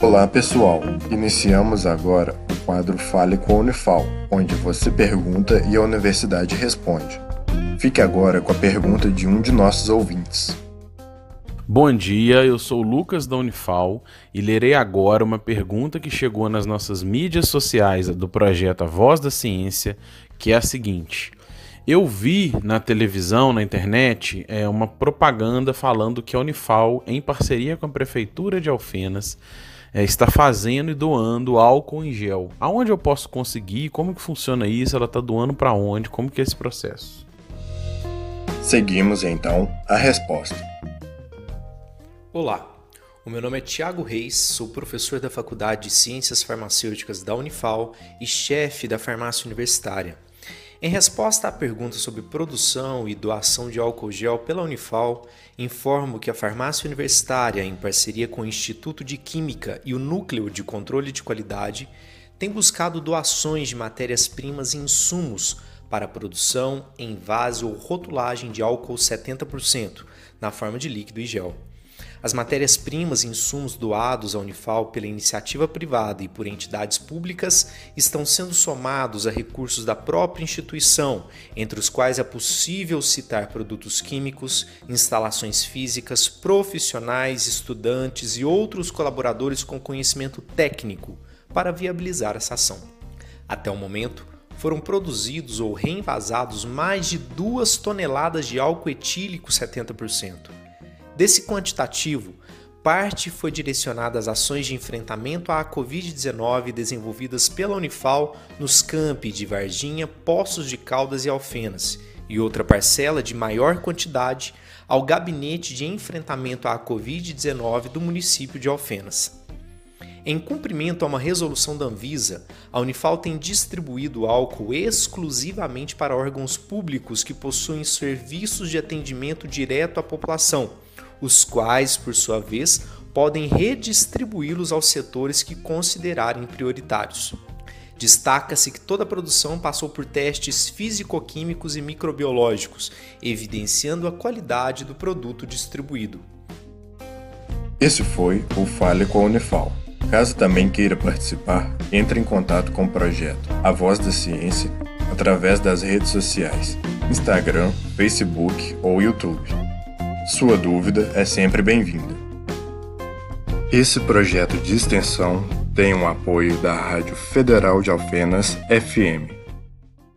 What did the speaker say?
Olá pessoal, iniciamos agora o quadro Fale com a Unifal, onde você pergunta e a universidade responde. Fique agora com a pergunta de um de nossos ouvintes. Bom dia, eu sou Lucas da Unifal e lerei agora uma pergunta que chegou nas nossas mídias sociais do projeto A Voz da Ciência, que é a seguinte: eu vi na televisão, na internet, é, uma propaganda falando que a Unifal, em parceria com a Prefeitura de Alfenas, é, está fazendo e doando álcool em gel. Aonde eu posso conseguir? Como que funciona isso? Ela está doando para onde? Como que é esse processo? Seguimos então a resposta. Olá, o meu nome é Tiago Reis, sou professor da Faculdade de Ciências Farmacêuticas da Unifal e chefe da farmácia universitária. Em resposta à pergunta sobre produção e doação de álcool gel pela Unifal, informo que a farmácia universitária, em parceria com o Instituto de Química e o Núcleo de Controle de Qualidade, tem buscado doações de matérias-primas e insumos para produção, envase ou rotulagem de álcool 70%, na forma de líquido e gel. As matérias-primas e insumos doados à Unifal pela iniciativa privada e por entidades públicas estão sendo somados a recursos da própria instituição, entre os quais é possível citar produtos químicos, instalações físicas, profissionais, estudantes e outros colaboradores com conhecimento técnico para viabilizar essa ação. Até o momento, foram produzidos ou reenvasados mais de 2 toneladas de álcool etílico 70%. Desse quantitativo, parte foi direcionada às ações de enfrentamento à Covid-19 desenvolvidas pela Unifal nos campi de Varginha, Poços de Caldas e Alfenas, e outra parcela de maior quantidade ao Gabinete de Enfrentamento à Covid-19 do município de Alfenas. Em cumprimento a uma resolução da Anvisa, a Unifal tem distribuído álcool exclusivamente para órgãos públicos que possuem serviços de atendimento direto à população os quais, por sua vez, podem redistribuí-los aos setores que considerarem prioritários. Destaca-se que toda a produção passou por testes físico-químicos e microbiológicos, evidenciando a qualidade do produto distribuído. Esse foi o Fale com a Unifal. Caso também queira participar, entre em contato com o projeto A Voz da Ciência através das redes sociais, Instagram, Facebook ou YouTube. Sua dúvida é sempre bem-vinda. Esse projeto de extensão tem o um apoio da Rádio Federal de Alfenas FM